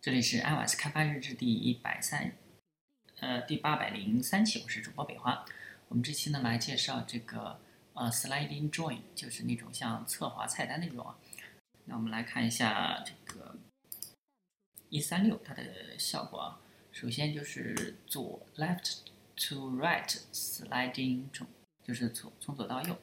这里是 iOS 开发日志第一百三，呃，第八百零三期，我是主播北花。我们这期呢来介绍这个呃 Sliding Join，就是那种像侧滑菜单那种啊。那我们来看一下这个一三六它的效果啊。首先就是左 Left to Right Sliding Join，就是从从左到右。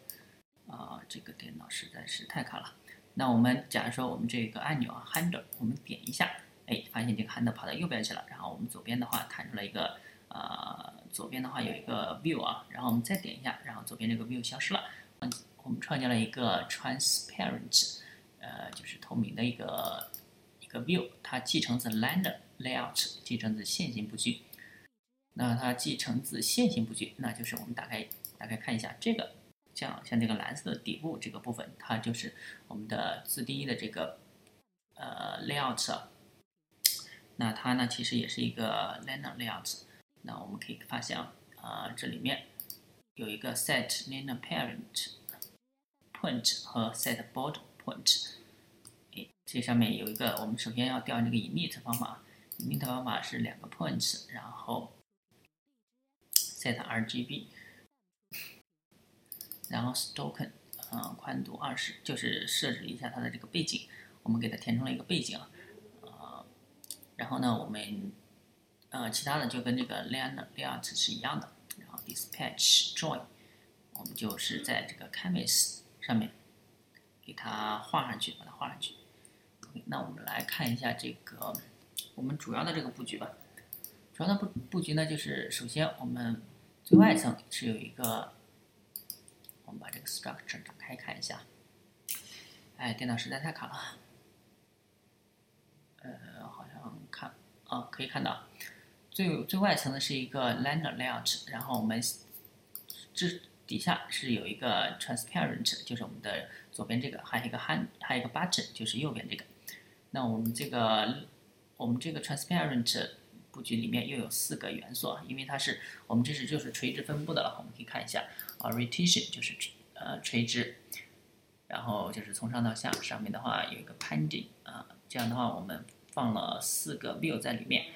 啊，这个电脑实在是太卡了。那我们假如说我们这个按钮啊 Handle，我们点一下。哎，发现这个 handle 跑到右边去了，然后我们左边的话弹出来一个，呃，左边的话有一个 view 啊，然后我们再点一下，然后左边这个 view 消失了。嗯，我们创建了一个 transparent，呃，就是透明的一个一个 view，它继承自 land layout，继承自线性布局。那它继承自线性布局，那就是我们打开打开看一下这个，像像这个蓝色的底部这个部分，它就是我们的自定义的这个呃 layout。那它呢，其实也是一个 linear layout。那我们可以发现啊，这里面有一个 set linear parent point 和 set border point。哎，这上面有一个，我们首先要调这个 init 方法。init 方法是两个 points，然后 set RGB，然后 stoken 嗯，宽度二十，就是设置一下它的这个背景。我们给它填充了一个背景啊。然后呢，我们呃其他的就跟这个 line layout 是一样的。然后 dispatch join，我们就是在这个 canvas 上面给它画上去，把它画上去。那我们来看一下这个我们主要的这个布局吧。主要的布布局呢，就是首先我们最外层是有一个，我们把这个 structure 打开看一下。哎，电脑实在太卡了。呃，好像看啊，可以看到最最外层的是一个 linear layout，然后我们这底下是有一个 transparent，就是我们的左边这个，还有一个 hand，还有一个 button，就是右边这个。那我们这个我们这个 transparent 布局里面又有四个元素啊，因为它是我们这是就是垂直分布的了，我们可以看一下，orientation 就是呃垂直，然后就是从上到下，上面的话有一个 pending 啊，这样的话我们。放了四个 view 在里面，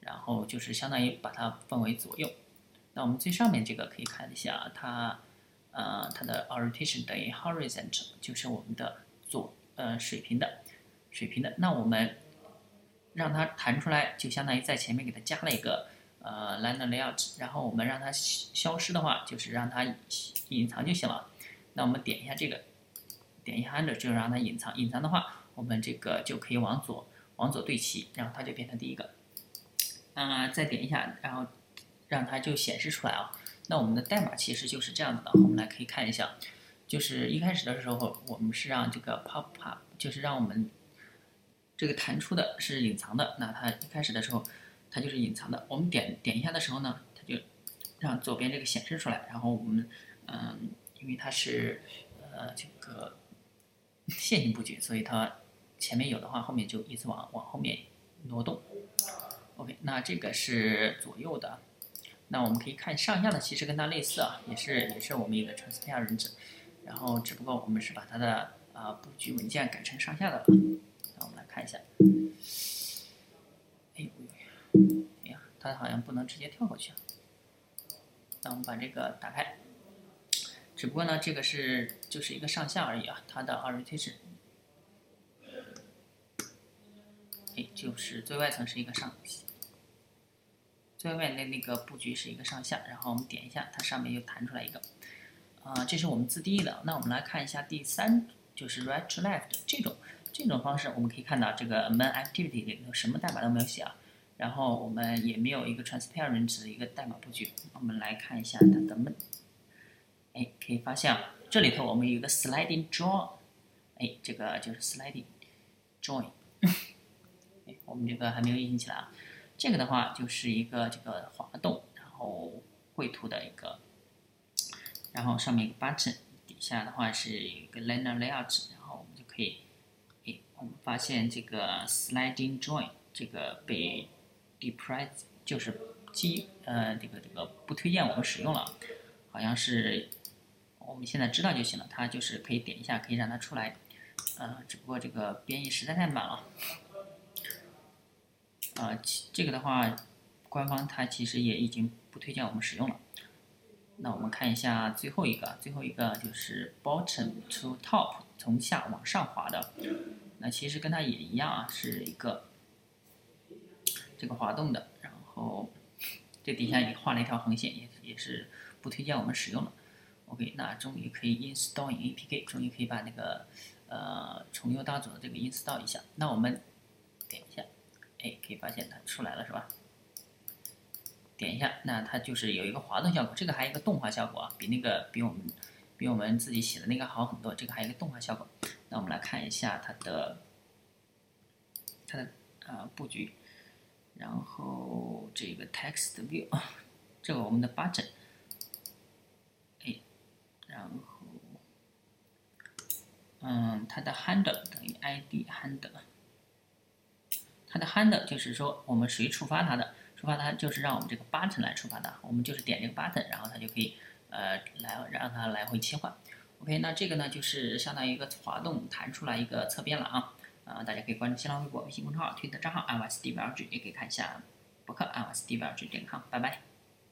然后就是相当于把它分为左右。那我们最上面这个可以看一下，它呃它的 orientation 等于 horizontal，就是我们的左呃水平的水平的。那我们让它弹出来，就相当于在前面给它加了一个呃 line layout。然后我们让它消失的话，就是让它隐藏就行了。那我们点一下这个，点一下 under 就让它隐藏。隐藏的话，我们这个就可以往左。往左对齐，然后它就变成第一个。嗯，再点一下，然后让它就显示出来啊。那我们的代码其实就是这样子的。我们来可以看一下，就是一开始的时候，我们是让这个 pop up，就是让我们这个弹出的是隐藏的。那它一开始的时候，它就是隐藏的。我们点点一下的时候呢，它就让左边这个显示出来。然后我们嗯，因为它是呃这个线性布局，所以它。前面有的话，后面就一直往往后面挪动。OK，那这个是左右的。那我们可以看上下的，其实跟它类似啊，也是也是我们一个 transparent，然后只不过我们是把它的啊布局文件改成上下的了。那我们来看一下。哎呦，哎呀，它好像不能直接跳过去啊。那我们把这个打开。只不过呢，这个是就是一个上下而已啊，它的 orientation。哎，就是最外层是一个上，最外面的那个布局是一个上下，然后我们点一下，它上面又弹出来一个，啊，这是我们自定义的。那我们来看一下第三，就是 right to left 这种这种方式，我们可以看到这个 main activity 里头什么代码都没有写啊，然后我们也没有一个 transparent 的一个代码布局。我们来看一下它的 main，哎，可以发现啊，这里头我们有一个 sliding join，哎，这个就是 sliding join。我们这个还没有运行起来啊，这个的话就是一个这个滑动，然后绘图的一个，然后上面一个 button，底下的话是一个 liner layout，然后我们就可以，诶，我们发现这个 sliding join 这个被 depress，就是基呃这个这个不推荐我们使用了，好像是我们现在知道就行了，它就是可以点一下可以让它出来，呃，只不过这个编译实在太慢了。呃，这个的话，官方它其实也已经不推荐我们使用了。那我们看一下最后一个，最后一个就是 bottom to top，从下往上滑的。那其实跟它也一样啊，是一个这个滑动的。然后这底下也画了一条横线，也也是不推荐我们使用了。OK，那终于可以 installing APK，终于可以把那个呃从右到左的这个 install 一下。那我们点一下，哎，可以发现它出来了是吧？点一下，那它就是有一个滑动效果，这个还有一个动画效果啊，比那个比我们比我们自己写的那个好很多。这个还有一个动画效果。那我们来看一下它的它的呃布局，然后这个 text view，这个我们的 button，哎，然后嗯，它的 handle 等于 id handle，它的 handle 就是说我们谁触发它的。触发它就是让我们这个 button 来触发的，我们就是点这个 button，然后它就可以呃来让它来回切换。OK，那这个呢就是相当于一个滑动弹出来一个侧边了啊，啊大家可以关注新浪微博、微信公众号、推特账号 iOS DevLG，也可以看一下博客 iOS DevLG 点 com，拜拜。